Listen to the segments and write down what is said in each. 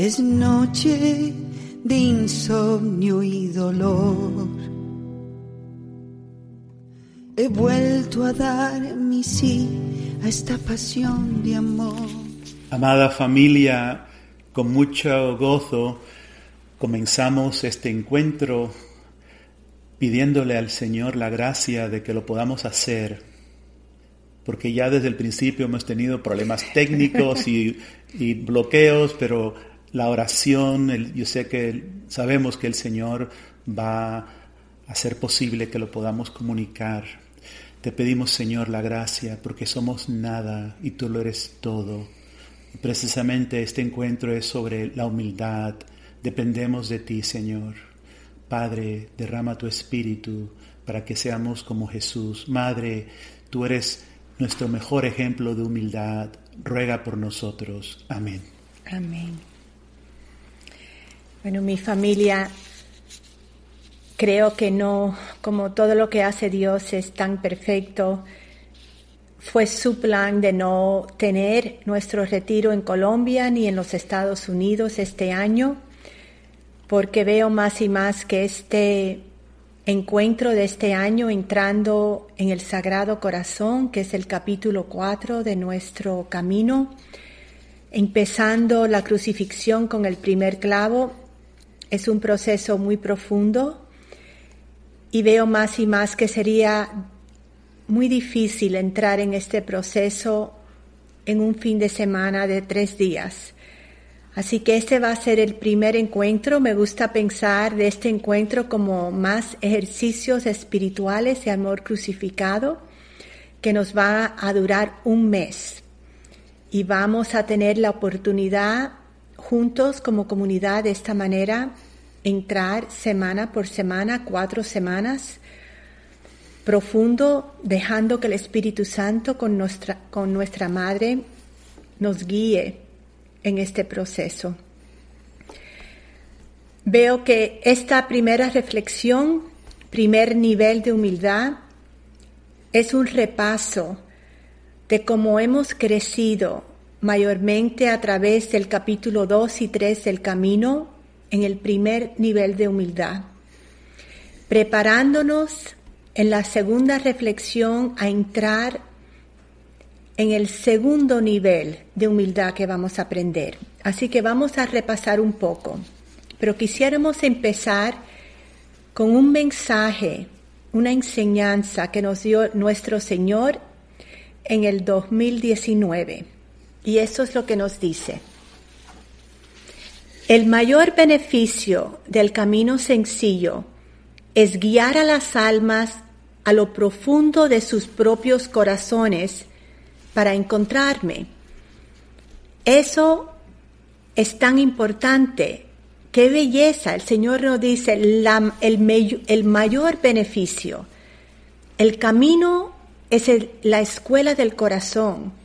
Es noche de insomnio y dolor. He vuelto a dar mi sí a esta pasión de amor. Amada familia, con mucho gozo comenzamos este encuentro pidiéndole al Señor la gracia de que lo podamos hacer, porque ya desde el principio hemos tenido problemas técnicos y, bloqueos, pero la oración, yo sé que sabemos que el Señor va a hacer posible que lo podamos comunicar. Te pedimos, Señor, la gracia, porque somos nada y tú lo eres todo. Y precisamente este encuentro es sobre la humildad. Dependemos de ti, Señor. Padre, derrama tu espíritu para que seamos como Jesús. Madre, tú eres nuestro mejor ejemplo de humildad. Ruega por nosotros. Amén. Amén. Bueno, mi familia, creo que no, como todo lo que hace Dios es tan perfecto, fue su plan de no tener nuestro retiro en Colombia ni en los Estados Unidos este año porque veo más y más que este encuentro de este año entrando en el Sagrado Corazón, que es el capítulo 4 de nuestro camino, empezando la crucifixión con el primer clavo, es un proceso muy profundo y veo más y más que sería muy difícil entrar en este proceso en un fin de semana de tres días. Así que este va a ser el primer encuentro. Me gusta pensar de este encuentro como más ejercicios espirituales de amor crucificado que nos va a durar un mes. Y vamos a tener la oportunidad juntos como comunidad de esta manera entrar semana por semana, cuatro semanas, profundo, dejando que el Espíritu Santo con nuestra, con nuestra Madre nos guíe en este proceso. Veo que esta primera reflexión, primer nivel de humildad, es un repaso de cómo hemos crecido mayormente a través del capítulo 2 y 3 del camino en el primer nivel de humildad, preparándonos en la segunda reflexión a entrar en el segundo nivel de humildad que vamos a aprender. Así que vamos a repasar un poco. Pero quisiéramos empezar con un mensaje, una enseñanza que nos dio nuestro Señor en el 2019. Y eso es lo que nos dice. El mayor beneficio del camino sencillo es guiar a las almas a lo profundo de sus propios corazones para encontrarme. Eso es tan importante. Qué belleza. El Señor nos dice el, mayor beneficio. El camino es la escuela del corazón.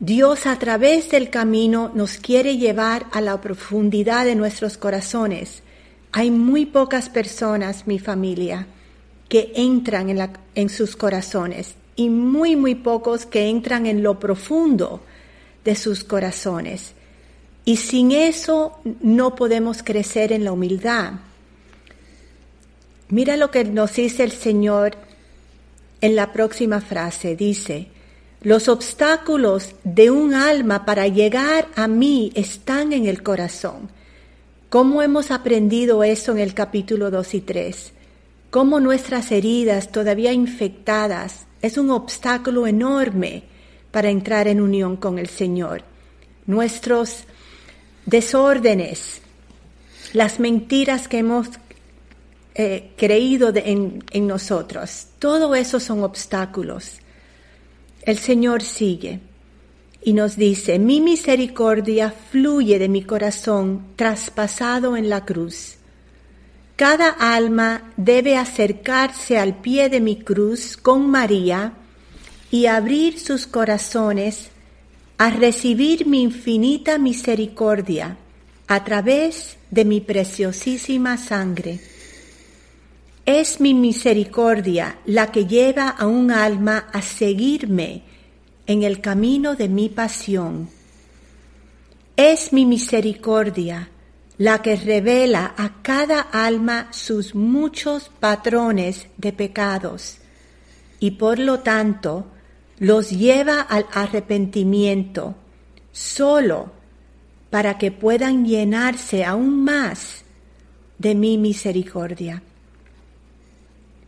Dios a través del camino nos quiere llevar a la profundidad de nuestros corazones. Hay muy pocas personas, mi familia, que entran en, sus corazones y muy, muy pocos que entran en lo profundo de sus corazones. Y sin eso no podemos crecer en la humildad. Mira lo que nos dice el Señor en la próxima frase. Dice, los obstáculos de un alma para llegar a mí están en el corazón. ¿Cómo hemos aprendido eso en el capítulo 2 y 3? Cómo nuestras heridas todavía infectadas es un obstáculo enorme para entrar en unión con el Señor. Nuestros desórdenes, las mentiras que hemos eh, creído en, en nosotros, todo eso son obstáculos. El Señor sigue y nos dice, mi misericordia fluye de mi corazón traspasado en la cruz. Cada alma debe acercarse al pie de mi cruz con María y abrir sus corazones a recibir mi infinita misericordia a través de mi preciosísima sangre. Es mi misericordia la que lleva a un alma a seguirme en el camino de mi pasión. Es mi misericordia la que revela a cada alma sus muchos patrones de pecados y por lo tanto los lleva al arrepentimiento solo para que puedan llenarse aún más de mi misericordia.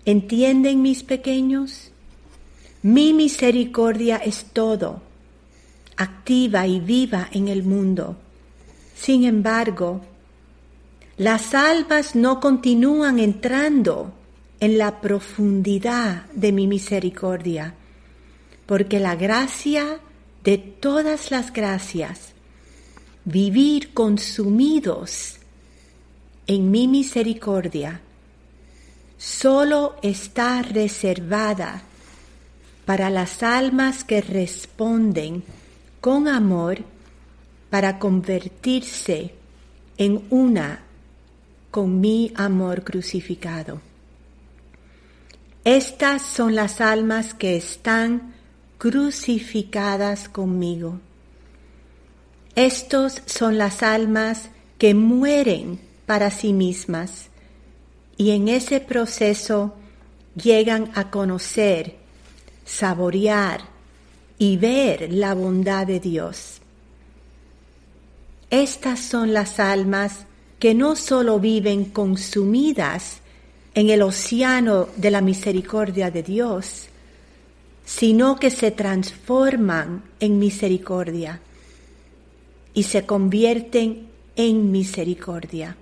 ¿Entienden mis pequeños? Mi misericordia es todo, activa y viva en el mundo. Sin embargo, las almas no continúan entrando en la profundidad de mi misericordia, porque la gracia de todas las gracias, vivir consumidos en mi misericordia, solo está reservada para las almas que responden con amor para convertirse en una con mi amor crucificado. Estas son las almas que están crucificadas conmigo. Estos son las almas que mueren para sí mismas y en ese proceso llegan a conocer, saborear y ver la bondad de Dios. Estas son las almas que no solo viven consumidas en el océano de la misericordia de Dios, sino que se transforman en misericordia y se convierten en misericordia.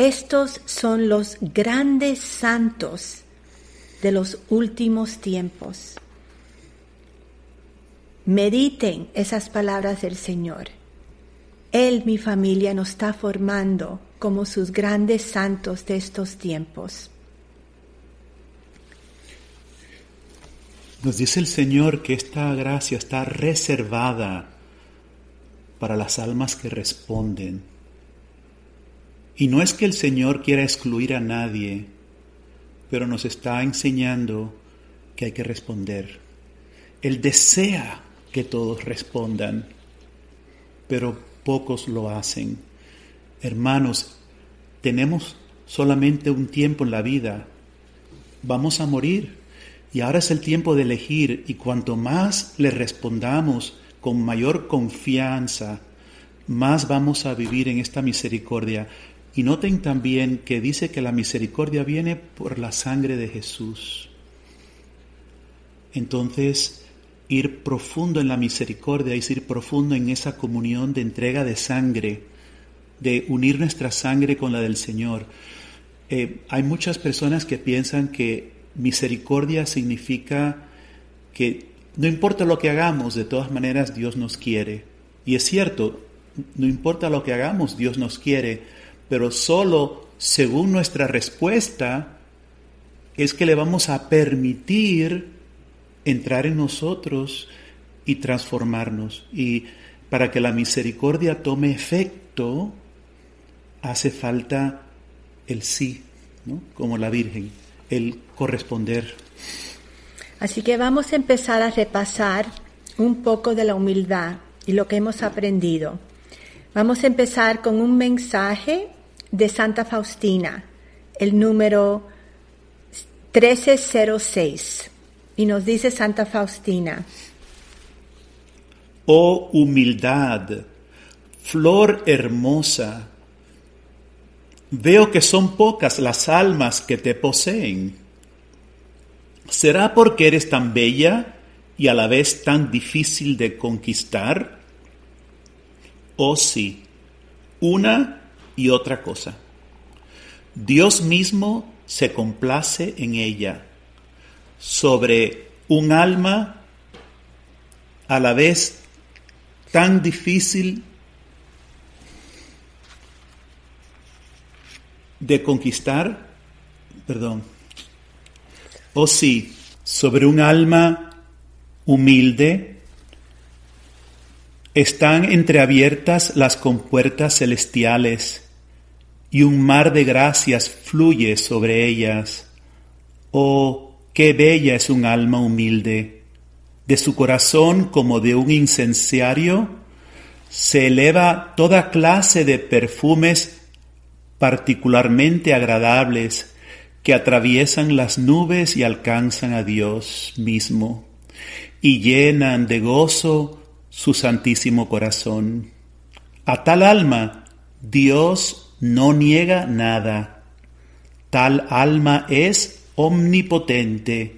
Estos son los grandes santos de los últimos tiempos. Mediten esas palabras del Señor él, mi familia, nos está formando como sus grandes santos de estos tiempos. Nos dice el Señor que esta gracia está reservada para las almas que responden. Y no es que el Señor quiera excluir a nadie, pero nos está enseñando que hay que responder. Él desea que todos respondan, pero pocos lo hacen. Hermanos, tenemos solamente un tiempo en la vida. Vamos a morir. Y ahora es el tiempo de elegir y cuanto más le respondamos con mayor confianza, más vamos a vivir en esta misericordia. Y noten también que dice que la misericordia viene por la sangre de Jesús. Entonces, ir profundo en la misericordia, es ir profundo en esa comunión de entrega de sangre, de unir nuestra sangre con la del Señor. Eh, hay muchas personas que piensan que misericordia significa que no importa lo que hagamos, de todas maneras Dios nos quiere. Y es cierto, no importa lo que hagamos, Dios nos quiere, pero solo según nuestra respuesta es que le vamos a permitir entrar en nosotros y transformarnos. Y para que la misericordia tome efecto, hace falta el sí, como la Virgen, el corresponder. Así que vamos a empezar a repasar un poco de la humildad y lo que hemos aprendido. Vamos a empezar con un mensaje de Santa Faustina, el número 1306. Y nos dice Santa Faustina, Oh humildad, flor hermosa, veo que son pocas las almas que te poseen. ¿Será porque eres tan bella y a la vez tan difícil de conquistar? Oh sí, una y otra cosa. Dios mismo se complace en ella sobre un alma a la vez tan difícil de conquistar, perdón, o sí, sobre un alma humilde, están entreabiertas las compuertas celestiales y un mar de gracias fluye sobre ellas. Oh, Qué bella es un alma humilde. De su corazón como de un incenciario se eleva toda clase de perfumes particularmente agradables que atraviesan las nubes y alcanzan a Dios mismo y llenan de gozo su santísimo corazón. A tal alma Dios no niega nada. Tal alma es omnipotente.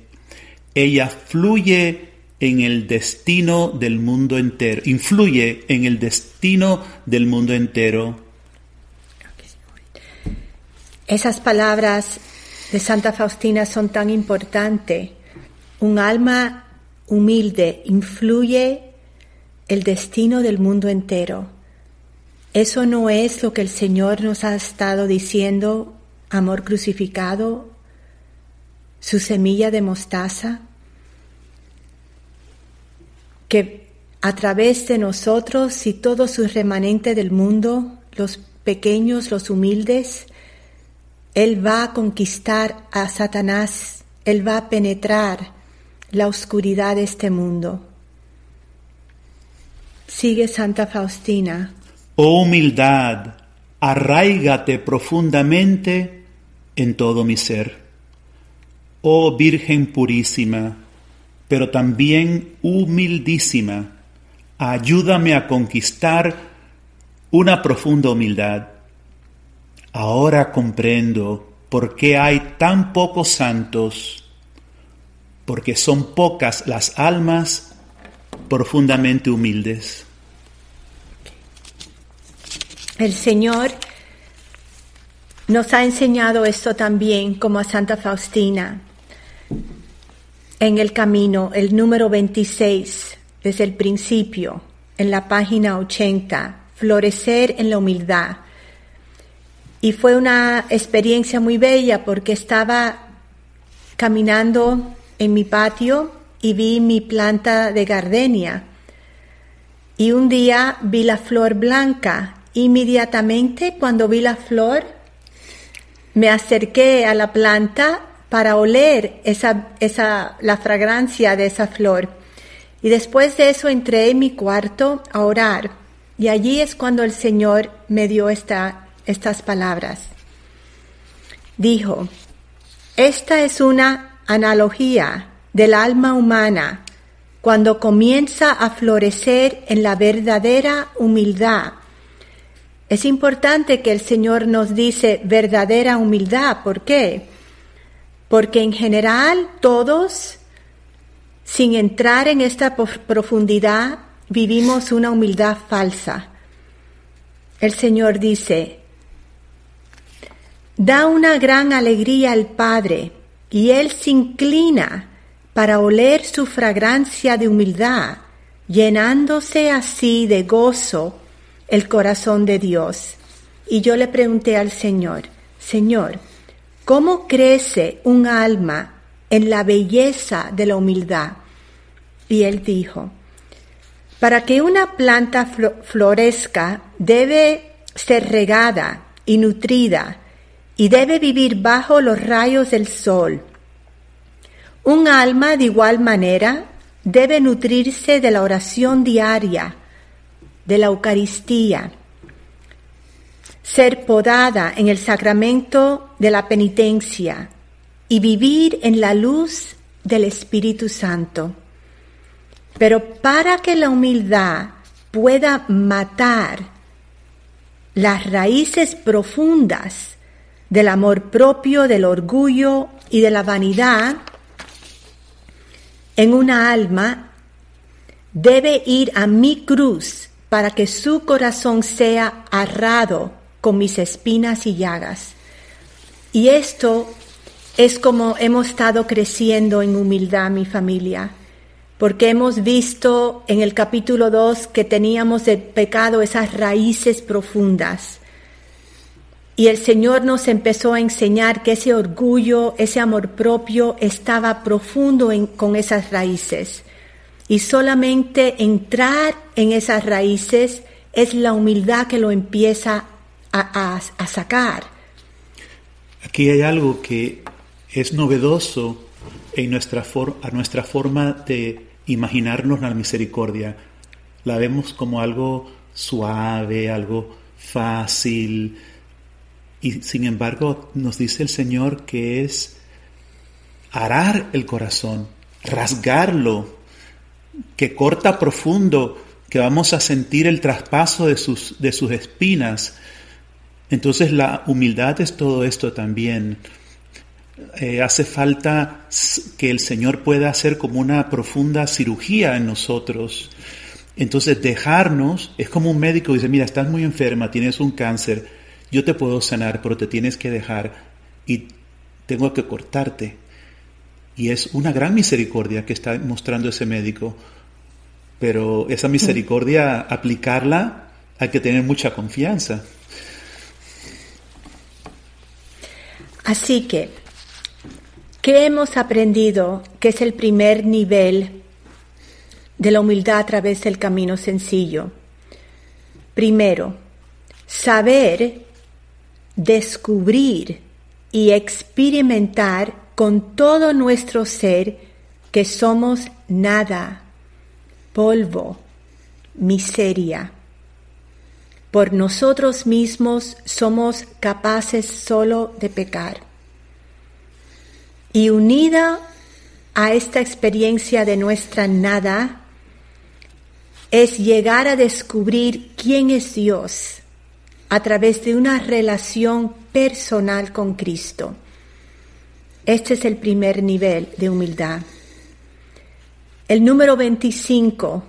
Ella fluye en el destino del mundo entero, influye en el destino del mundo entero. Esas palabras de Santa Faustina son tan importantes. Un alma humilde influye el destino del mundo entero. Eso no es lo que el Señor nos ha estado diciendo, amor crucificado, su semilla de mostaza, que a través de nosotros y todo su remanente del mundo, los pequeños, los humildes, Él va a conquistar a Satanás, Él va a penetrar la oscuridad de este mundo. Sigue Santa Faustina. Oh humildad, arraigate profundamente en todo mi ser. Oh Virgen purísima, pero también humildísima, ayúdame a conquistar una profunda humildad. Ahora comprendo por qué hay tan pocos santos porque son pocas las almas profundamente humildes. El Señor nos ha enseñado esto también como a Santa Faustina en el camino, el número 26, desde el principio, en la página 80, florecer en la humildad. Y fue una experiencia muy bella porque estaba caminando en mi patio y vi mi planta de gardenia. Y un día vi la flor blanca. Inmediatamente cuando vi la flor, me acerqué a la planta para oler esa, esa, la fragancia de esa flor. Y después de eso entré en mi cuarto a orar. Y allí es cuando el Señor me dio esta, estas palabras. Dijo, esta es una analogía del alma humana cuando comienza a florecer en la verdadera humildad. Es importante que el Señor nos dice verdadera humildad. ¿Por qué? Porque en general todos, sin entrar en esta profundidad, vivimos una humildad falsa. El Señor dice, da una gran alegría al Padre y Él se inclina para oler su fragancia de humildad, llenándose así de gozo el corazón de Dios. Y yo le pregunté al Señor, Señor, ¿cómo crece un alma en la belleza de la humildad? Y él dijo, para que una planta florezca debe ser regada y nutrida y debe vivir bajo los rayos del sol. Un alma de igual manera debe nutrirse de la oración diaria, de la Eucaristía, ser podada en el sacramento de la penitencia y vivir en la luz del Espíritu Santo. Pero para que la humildad pueda matar las raíces profundas del amor propio, del orgullo y de la vanidad en una alma, debe ir a mi cruz para que su corazón sea arrado con mis espinas y llagas. Y esto es como hemos estado creciendo en humildad mi familia, porque hemos visto en el capítulo 2 que teníamos de pecado esas raíces profundas y el Señor nos empezó a enseñar que ese orgullo, ese amor propio estaba profundo con esas raíces. Y solamente entrar en esas raíces es la humildad que lo empieza a, sacar. Aquí hay algo que es novedoso en nuestra, a nuestra forma de imaginarnos la misericordia. La vemos como algo suave, algo fácil. Y sin embargo nos dice el Señor que es arar el corazón, rasgarlo, que corta profundo, que vamos a sentir el traspaso de sus, de sus espinas. Entonces la humildad es todo esto también. Eh, hace falta que el Señor pueda hacer como una profunda cirugía en nosotros. Entonces dejarnos es como un médico dice, mira, estás muy enferma, tienes un cáncer, yo te puedo sanar, pero te tienes que dejar y tengo que cortarte. Y es una gran misericordia que está mostrando ese médico. Pero esa misericordia, aplicarla, hay que tener mucha confianza. Así que, ¿qué hemos aprendido que es el primer nivel de la humildad a través del camino sencillo? Primero, saber, descubrir y experimentar con todo nuestro ser que somos nada, polvo, miseria. Por nosotros mismos somos capaces solo de pecar. Y unida a esta experiencia de nuestra nada, es llegar a descubrir quién es Dios a través de una relación personal con Cristo. Este es el primer nivel de humildad. El número 25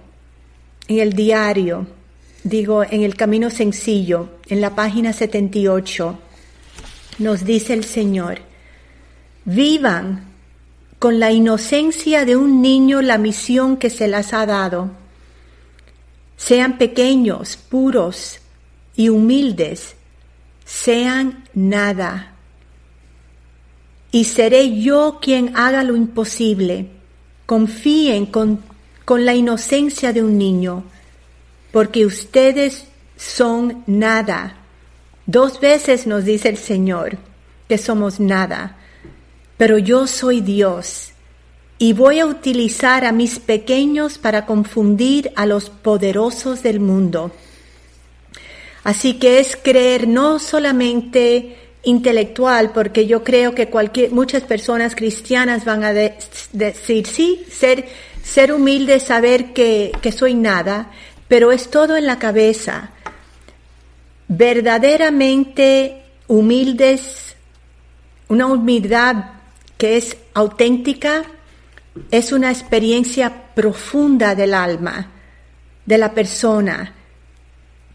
en el diario, digo, en el camino sencillo, en la página 78, nos dice el Señor, vivan con la inocencia de un niño la misión que se las ha dado. Sean pequeños, puros y humildes, sean nada y seré yo quien haga lo imposible. Confíen con, con la inocencia de un niño, porque ustedes son nada. Dos veces nos dice el Señor que somos nada, pero yo soy Dios y voy a utilizar a mis pequeños para confundir a los poderosos del mundo. Así que es creer no solamente intelectual, porque yo creo que cualquier, muchas personas cristianas van a decir, sí, ser, ser humilde, saber que, que soy nada, pero es todo en la cabeza. Verdaderamente humildes, una humildad que es auténtica, es una experiencia profunda del alma, de la persona,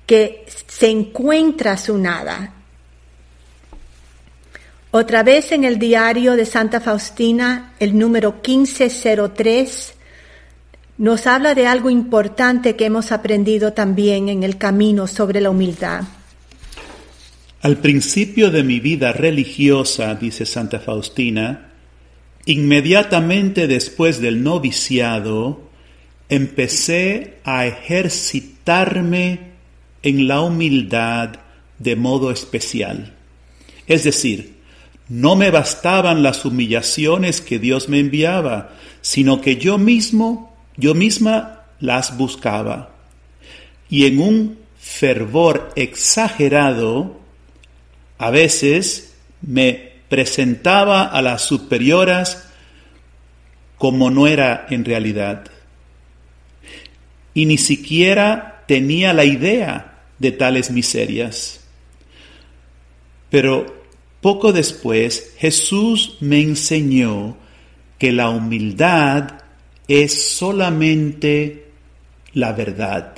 que se encuentra su nada, otra vez en el diario de Santa Faustina, el número 1503, nos habla de algo importante que hemos aprendido también en el camino sobre la humildad. Al principio de mi vida religiosa, dice Santa Faustina, inmediatamente después del noviciado, empecé a ejercitarme en la humildad de modo especial. Es decir, no me bastaban las humillaciones que Dios me enviaba, sino que yo mismo, yo misma las buscaba. Y en un fervor exagerado, a veces me presentaba a las superioras como no era en realidad. Y ni siquiera tenía la idea de tales miserias. Pero poco después Jesús me enseñó que la humildad es solamente la verdad.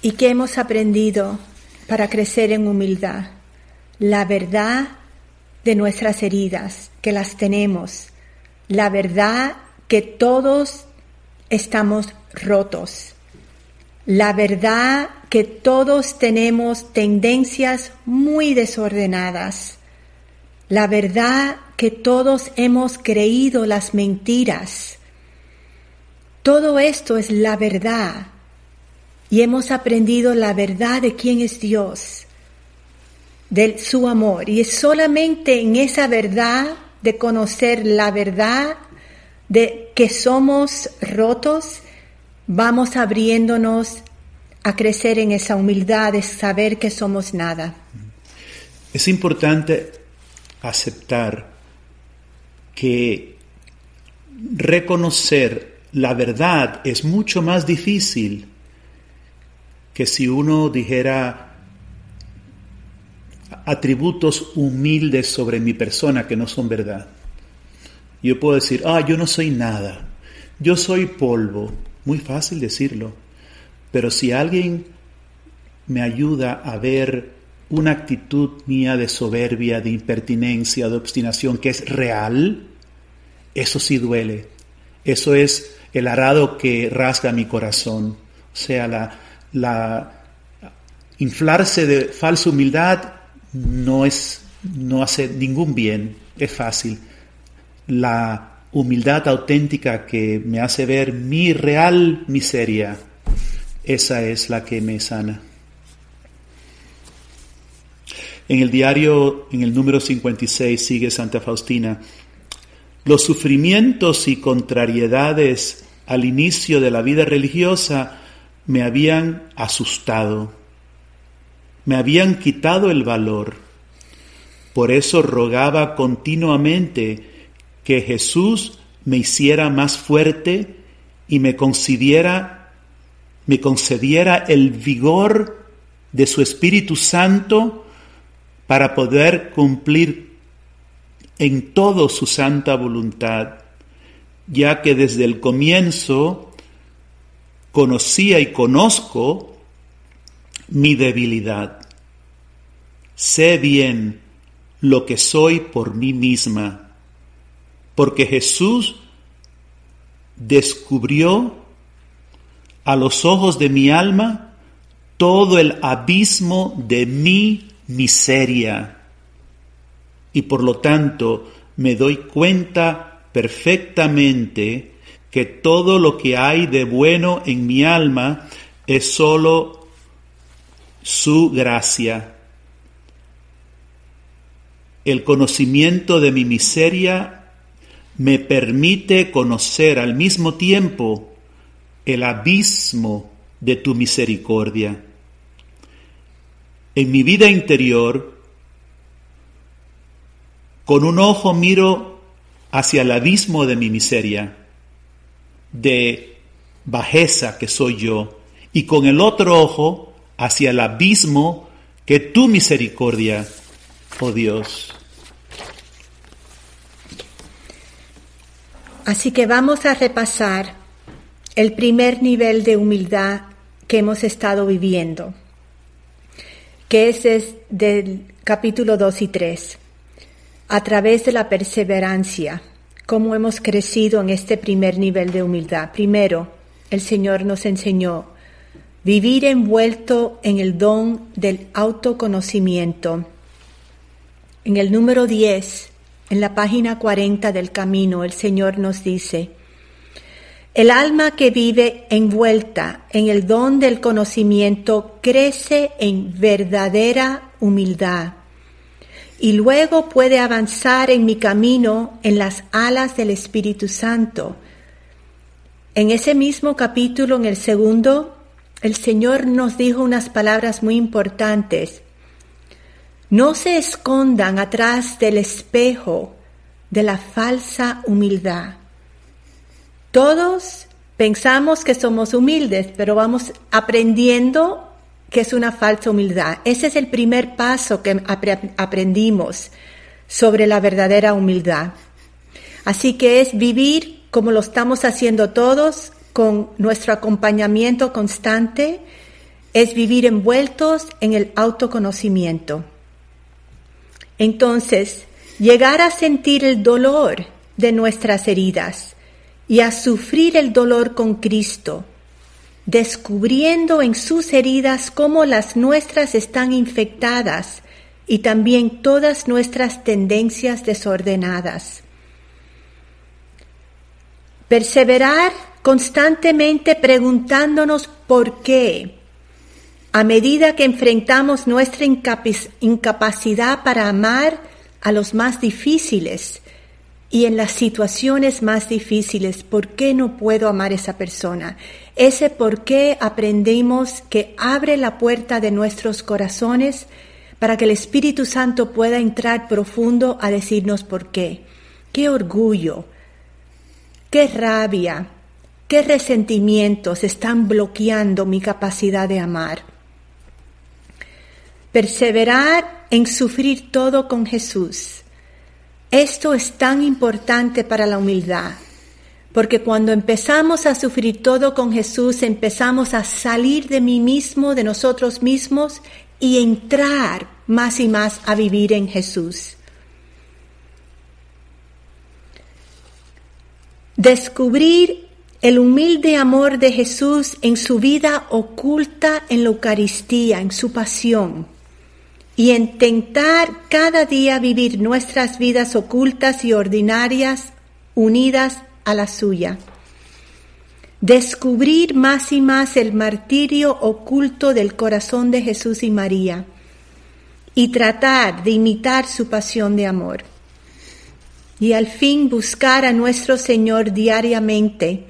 ¿Y qué hemos aprendido para crecer en humildad? La verdad de nuestras heridas, que las tenemos. La verdad que todos estamos rotos. La verdad que todos tenemos tendencias muy desordenadas. La verdad que todos hemos creído las mentiras. Todo esto es la verdad y hemos aprendido la verdad de quién es Dios, de su amor. Y es solamente en esa verdad de conocer la verdad de que somos rotos, vamos abriéndonos a crecer en esa humildad de saber que somos nada. Es importante aceptar que reconocer la verdad es mucho más difícil que si uno dijera atributos humildes sobre mi persona que no son verdad. Yo puedo decir, ah, yo no soy nada, yo soy polvo, muy fácil decirlo, pero si alguien me ayuda a ver una actitud mía de soberbia, de impertinencia, de obstinación que es real, eso sí duele. Eso es el arado que rasga mi corazón. O sea, la, la inflarse de falsa humildad no es no hace ningún bien, es fácil. La humildad auténtica que me hace ver mi real miseria, esa es la que me sana. En el diario, en el número 56, sigue Santa Faustina, los sufrimientos y contrariedades al inicio de la vida religiosa me habían asustado, me habían quitado el valor. Por eso rogaba continuamente que Jesús me hiciera más fuerte y me concediera, me concediera el vigor de su Espíritu Santo para poder cumplir en todo su santa voluntad, ya que desde el comienzo conocía y conozco mi debilidad. Sé bien lo que soy por mí misma, porque Jesús descubrió a los ojos de mi alma todo el abismo de mi miseria. Y por lo tanto me doy cuenta perfectamente que todo lo que hay de bueno en mi alma es sólo su gracia. El conocimiento de mi miseria me permite conocer al mismo tiempo el abismo de tu misericordia. En mi vida interior, con un ojo miro hacia el abismo de mi miseria, de bajeza que soy yo, y con el otro ojo hacia el abismo que tu misericordia, oh Dios. Así que vamos a repasar el primer nivel de humildad que hemos estado viviendo, que es del capítulo 2 y 3. A través de la perseverancia, cómo hemos crecido en este primer nivel de humildad. Primero, el Señor nos enseñó vivir envuelto en el don del autoconocimiento. En el número 10, en la página 40 del camino, el Señor nos dice, el alma que vive envuelta en el don del conocimiento crece en verdadera humildad y luego puede avanzar en mi camino en las alas del Espíritu Santo. En ese mismo capítulo, en el segundo, el Señor nos dijo unas palabras muy importantes. No se escondan atrás del espejo de la falsa humildad. Todos pensamos que somos humildes, pero vamos aprendiendo que es una falsa humildad. Ese es el primer paso que aprendimos sobre la verdadera humildad. Así que es vivir como lo estamos haciendo todos, con nuestro acompañamiento constante, es vivir envueltos en el autoconocimiento. Entonces, llegar a sentir el dolor de nuestras heridas y a sufrir el dolor con Cristo descubriendo en sus heridas cómo las nuestras están infectadas y también todas nuestras tendencias desordenadas. Perseverar constantemente preguntándonos por qué, a medida que enfrentamos nuestra incapacidad para amar a los más difíciles Y en las situaciones más difíciles, ¿por qué no puedo amar a esa persona? Ese por qué aprendimos que abre la puerta de nuestros corazones para que el Espíritu Santo pueda entrar profundo a decirnos por qué. Qué orgullo, qué rabia, qué resentimientos están bloqueando mi capacidad de amar. Perseverar en sufrir todo con Jesús. Esto es tan importante para la humildad, porque cuando empezamos a sufrir todo con Jesús, empezamos a salir de mí mismo, de nosotros mismos, y entrar más y más a vivir en Jesús. Descubrir el humilde amor de Jesús en su vida oculta en la Eucaristía, en su pasión y intentar cada día vivir nuestras vidas ocultas y ordinarias unidas a la suya. Descubrir más y más el martirio oculto del corazón de Jesús y María y tratar de imitar su pasión de amor. Y al fin buscar a nuestro Señor diariamente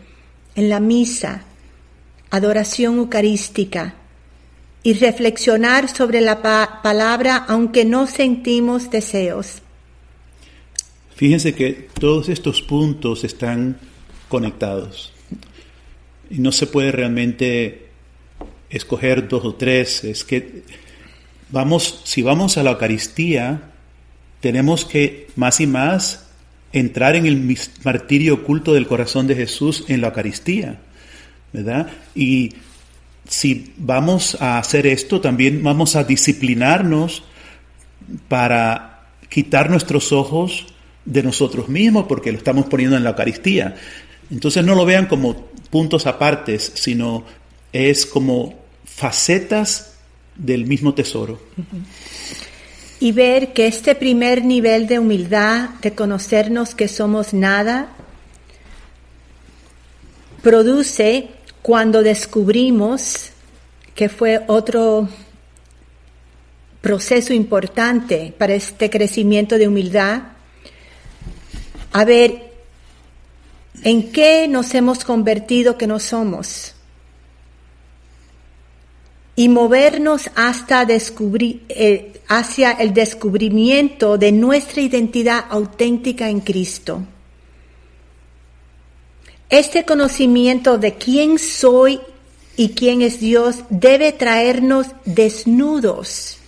en la misa, adoración eucarística, y reflexionar sobre la palabra aunque no sentimos deseos. Fíjense que todos estos puntos están conectados y no se puede realmente escoger dos o tres. Es que vamos, si vamos a la Eucaristía, tenemos que más y más entrar en el martirio oculto del corazón de Jesús en la Eucaristía, ¿verdad? Y si vamos a hacer esto, también vamos a disciplinarnos para quitar nuestros ojos de nosotros mismos, porque lo estamos poniendo en la Eucaristía. Entonces no lo vean como puntos apartes, sino es como facetas del mismo tesoro. Y ver que este primer nivel de humildad, de conocernos que somos nada, produce cuando descubrimos que fue otro proceso importante para este crecimiento de humildad, a ver en qué nos hemos convertido que no somos y movernos hasta descubrir, eh, hacia el descubrimiento de nuestra identidad auténtica en Cristo. Este conocimiento de quién soy y quién es Dios debe traernos desnudos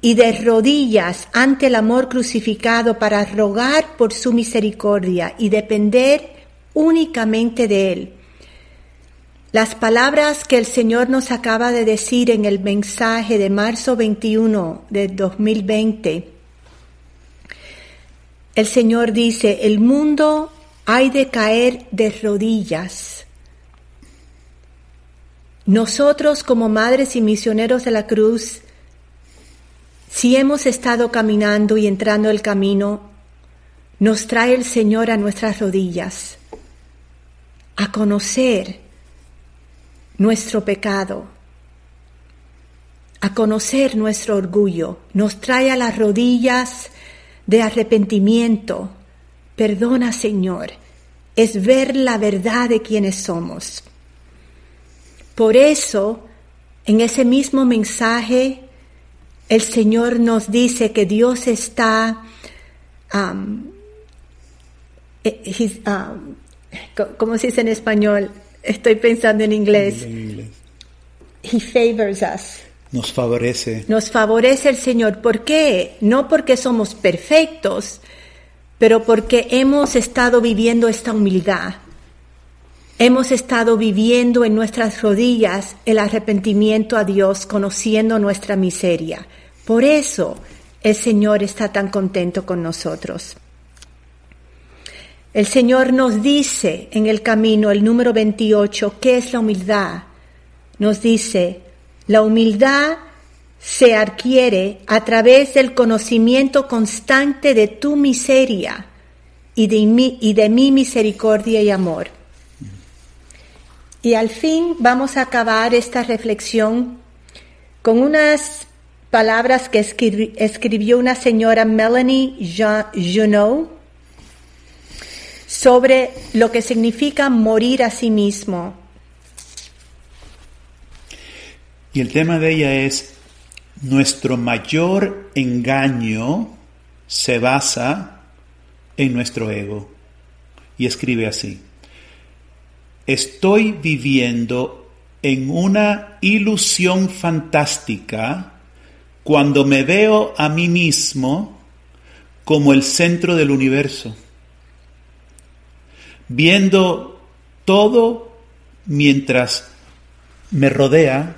y de rodillas ante el amor crucificado para rogar por su misericordia y depender únicamente de Él. Las palabras que el Señor nos acaba de decir en el mensaje de marzo 21 de 2020, el Señor dice, el mundo hay de caer de rodillas. Nosotros como madres y misioneros de la cruz, si hemos estado caminando y entrando el camino, nos trae el Señor a nuestras rodillas, a conocer nuestro pecado, a conocer nuestro orgullo, nos trae a las rodillas de arrepentimiento, Perdona, Señor, es ver la verdad de quienes somos. Por eso, en ese mismo mensaje, el Señor nos dice que Dios está, um, eh, um, ¿cómo se dice en español? Estoy pensando en inglés. He favors us. Nos favorece. Nos favorece el Señor. ¿Por qué? No porque somos perfectos, pero porque hemos estado viviendo esta humildad. Hemos estado viviendo en nuestras rodillas el arrepentimiento a Dios, conociendo nuestra miseria. Por eso el Señor está tan contento con nosotros. El Señor nos dice en el camino, el número 28, ¿qué es la humildad? Nos dice, la humildad se adquiere a través del conocimiento constante de tu miseria y de, mi, misericordia y amor. Y al fin vamos a acabar esta reflexión con unas palabras que escribió una señora Melanie Junot sobre lo que significa morir a sí mismo. Y el tema de ella es, nuestro mayor engaño se basa en nuestro ego. Y escribe así, estoy viviendo en una ilusión fantástica cuando me veo a mí mismo como el centro del universo, viendo todo mientras me rodea.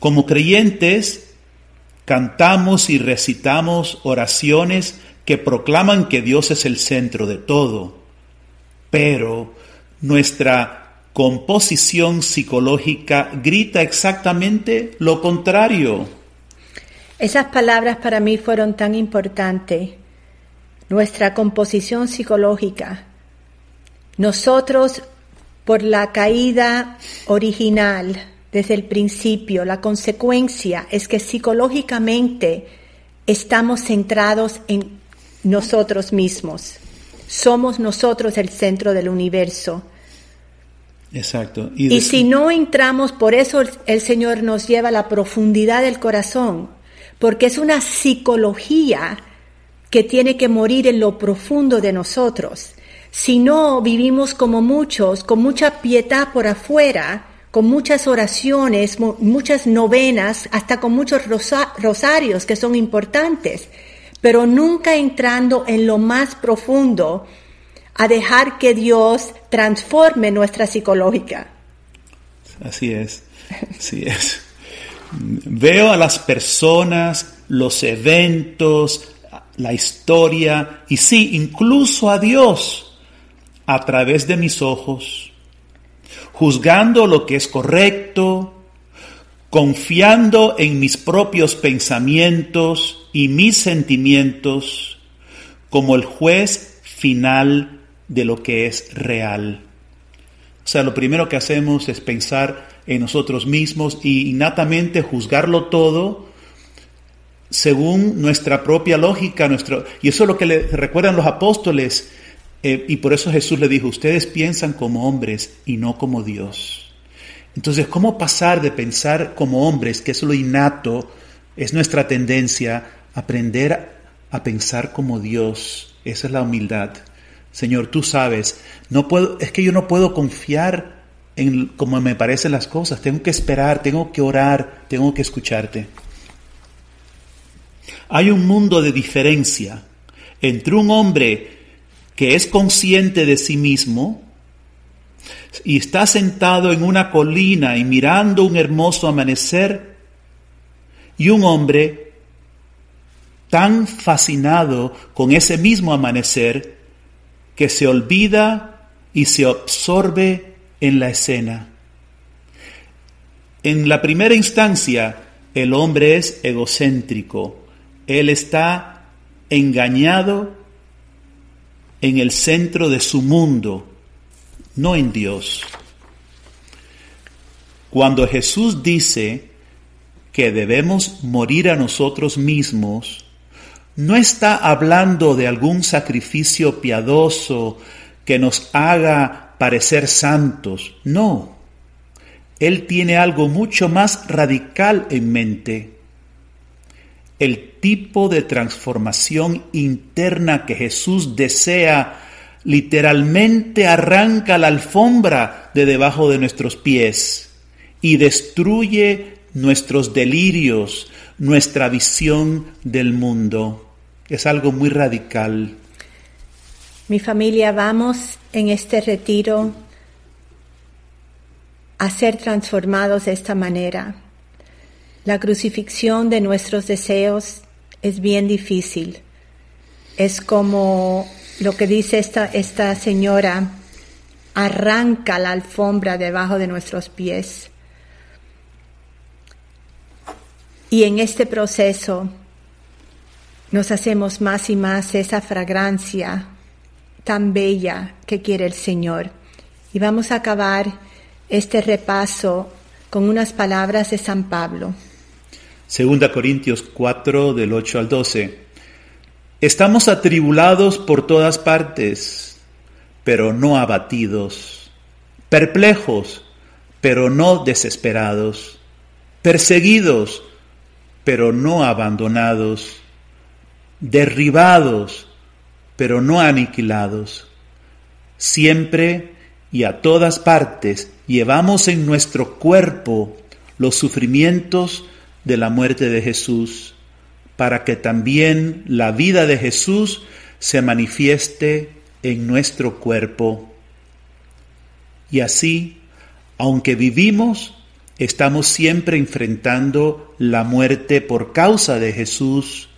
Como creyentes, cantamos y recitamos oraciones que proclaman que Dios es el centro de todo, pero nuestra composición psicológica grita exactamente lo contrario. Esas palabras para mí fueron tan importantes. Nuestra composición psicológica. Nosotros, por la caída original, desde el principio, la consecuencia es que psicológicamente estamos centrados en nosotros mismos. Somos nosotros el centro del universo. Exacto. Y, si no entramos, por eso el, Señor nos lleva a la profundidad del corazón, porque es una psicología que tiene que morir en lo profundo de nosotros. Si no vivimos como muchos, con mucha piedad por afuera, con muchas oraciones, muchas novenas, hasta con muchos rosarios que son importantes, pero nunca entrando en lo más profundo a dejar que Dios transforme nuestra psicológica. Así es, así es. Veo a las personas, los eventos, la historia y sí, incluso a Dios a través de mis ojos, juzgando lo que es correcto, confiando en mis propios pensamientos y mis sentimientos como el juez final de lo que es real. O sea, lo primero que hacemos es pensar en nosotros mismos y innatamente juzgarlo todo según nuestra propia lógica, nuestro, y eso es lo que le recuerdan los apóstoles, eh, y por eso Jesús le dijo, ustedes piensan como hombres y no como Dios. Entonces, ¿cómo pasar de pensar como hombres, que es lo innato, es nuestra tendencia, aprender a pensar como Dios? Esa es la humildad. Señor, tú sabes, no puedo, es que yo no puedo confiar en como me parecen las cosas, tengo que esperar, tengo que orar, tengo que escucharte. Hay un mundo de diferencia entre un hombre que es consciente de sí mismo y está sentado en una colina y mirando un hermoso amanecer y un hombre tan fascinado con ese mismo amanecer que se olvida y se absorbe en la escena. En la primera instancia, el hombre es egocéntrico. Él está engañado en el centro de su mundo, no en Dios. Cuando Jesús dice que debemos morir a nosotros mismos, no está hablando de algún sacrificio piadoso que nos haga parecer santos, no. Él tiene algo mucho más radical en mente. El tipo de transformación interna que Jesús desea literalmente arranca la alfombra de debajo de nuestros pies y destruye nuestros delirios, nuestra visión del mundo. Es algo muy radical. Mi familia, vamos en este retiro a ser transformados de esta manera. La crucifixión de nuestros deseos es bien difícil. Es como lo que dice esta, esta señora, arranca la alfombra debajo de nuestros pies. Y en este proceso nos hacemos más y más esa fragancia tan bella que quiere el Señor. Y vamos a acabar este repaso con unas palabras de San Pablo. Segunda Corintios 4 del 8 al 12. Estamos atribulados por todas partes, pero no abatidos, perplejos, pero no desesperados, perseguidos, pero no abandonados, derribados, pero no aniquilados. Siempre y a todas partes llevamos en nuestro cuerpo los sufrimientos de la muerte de Jesús, para que también la vida de Jesús se manifieste en nuestro cuerpo. Y así, aunque vivimos, estamos siempre enfrentando la muerte por causa de Jesús,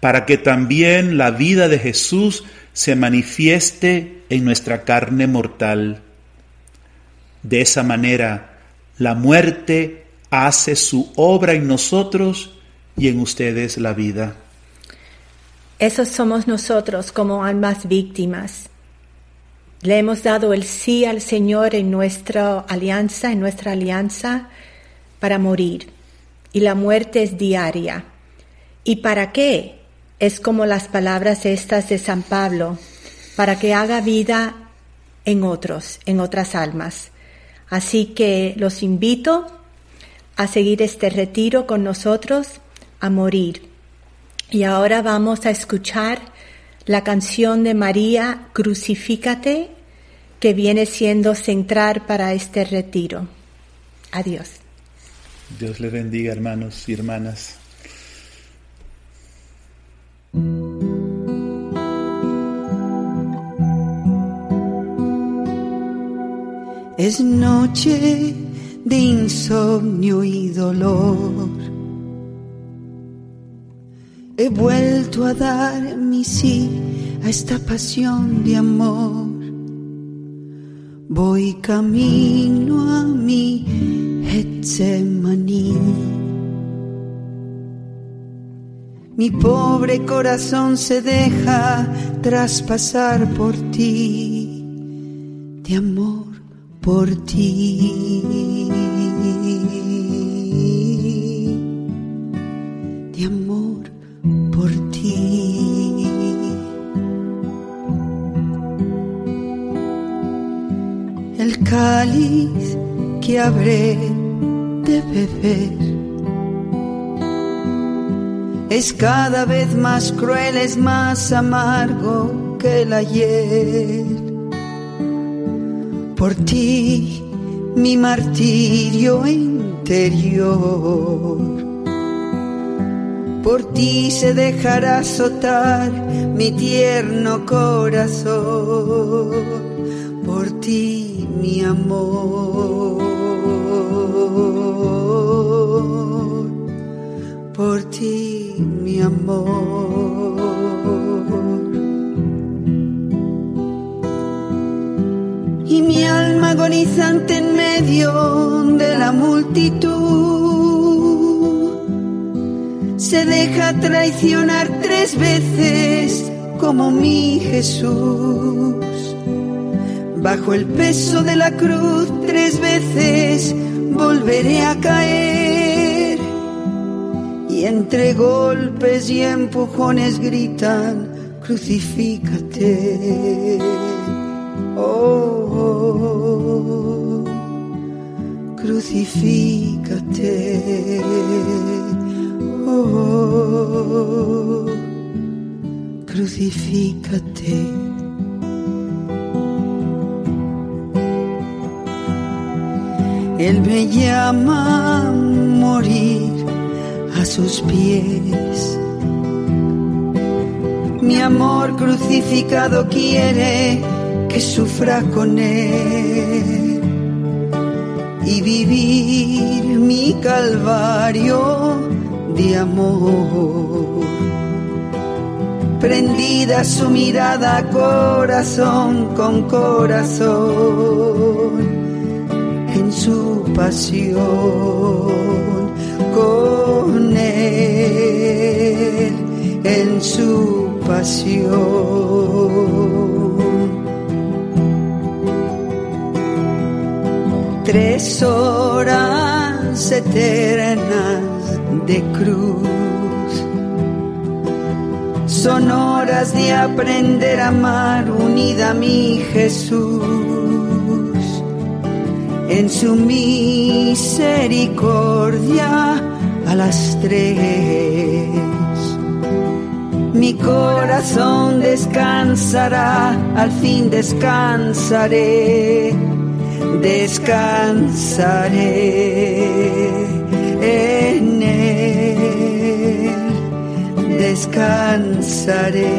para que también la vida de Jesús se manifieste en nuestra carne mortal. De esa manera, la muerte hace su obra en nosotros y en ustedes la vida. Esos somos nosotros como almas víctimas. Le hemos dado el sí al Señor en nuestra alianza, en nuestra alianza, para morir. Y la muerte es diaria. ¿Y para qué? Es como las palabras estas de San Pablo, para que haga vida en otros, en otras almas. Así que los invito a seguir este retiro con nosotros, a morir. Y ahora vamos a escuchar la canción de María, Crucifícate, que viene siendo central para este retiro. Adiós. Dios le bendiga, hermanos y hermanas. Es noche de insomnio y dolor. He vuelto a dar mi sí a esta pasión de amor. Voy camino a mi Getsemaní. Mi pobre corazón se deja traspasar por ti, de amor por ti, de amor por ti. El cáliz que habré de beber es cada vez más cruel, es más amargo que el ayer. Por ti, mi martirio interior. Por ti se dejará azotar mi tierno corazón. Por ti, mi amor. Por ti, mi amor. Mi alma agonizante en medio de la multitud se deja traicionar tres veces como mi Jesús. Bajo el peso de la cruz tres veces volveré a caer y entre golpes y empujones gritan, crucifícate. Oh, oh, crucifícate. Oh, crucifícate. Él me llama a morir a sus pies. Mi amor crucificado quiere que sufra con él y vivir mi calvario de amor. Prendida su mirada corazón con corazón en su pasión con él en su pasión. Tres horas eternas de cruz Son horas de aprender a amar unida a mi Jesús. En su misericordia a las tres. Mi corazón descansará, al fin descansaré, descansaré en él, descansaré.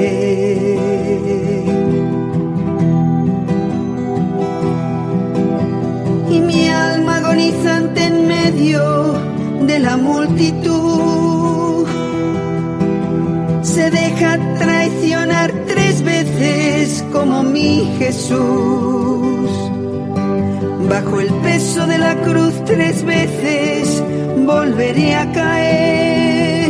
Y mi alma agonizante en medio de la multitud se deja traicionar tres veces como mi Jesús. Bajo el peso de la cruz tres veces volveré a caer.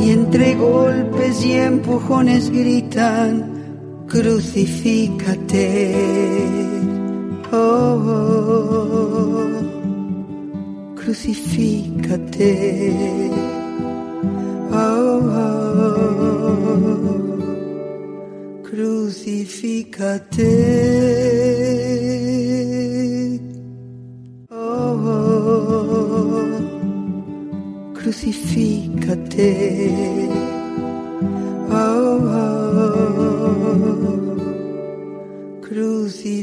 Y entre golpes y empujones gritan, crucifícate. Oh, oh, crucifícate. Oh, oh, crucifícate. Crucifícate. Oh, oh, crucifícate.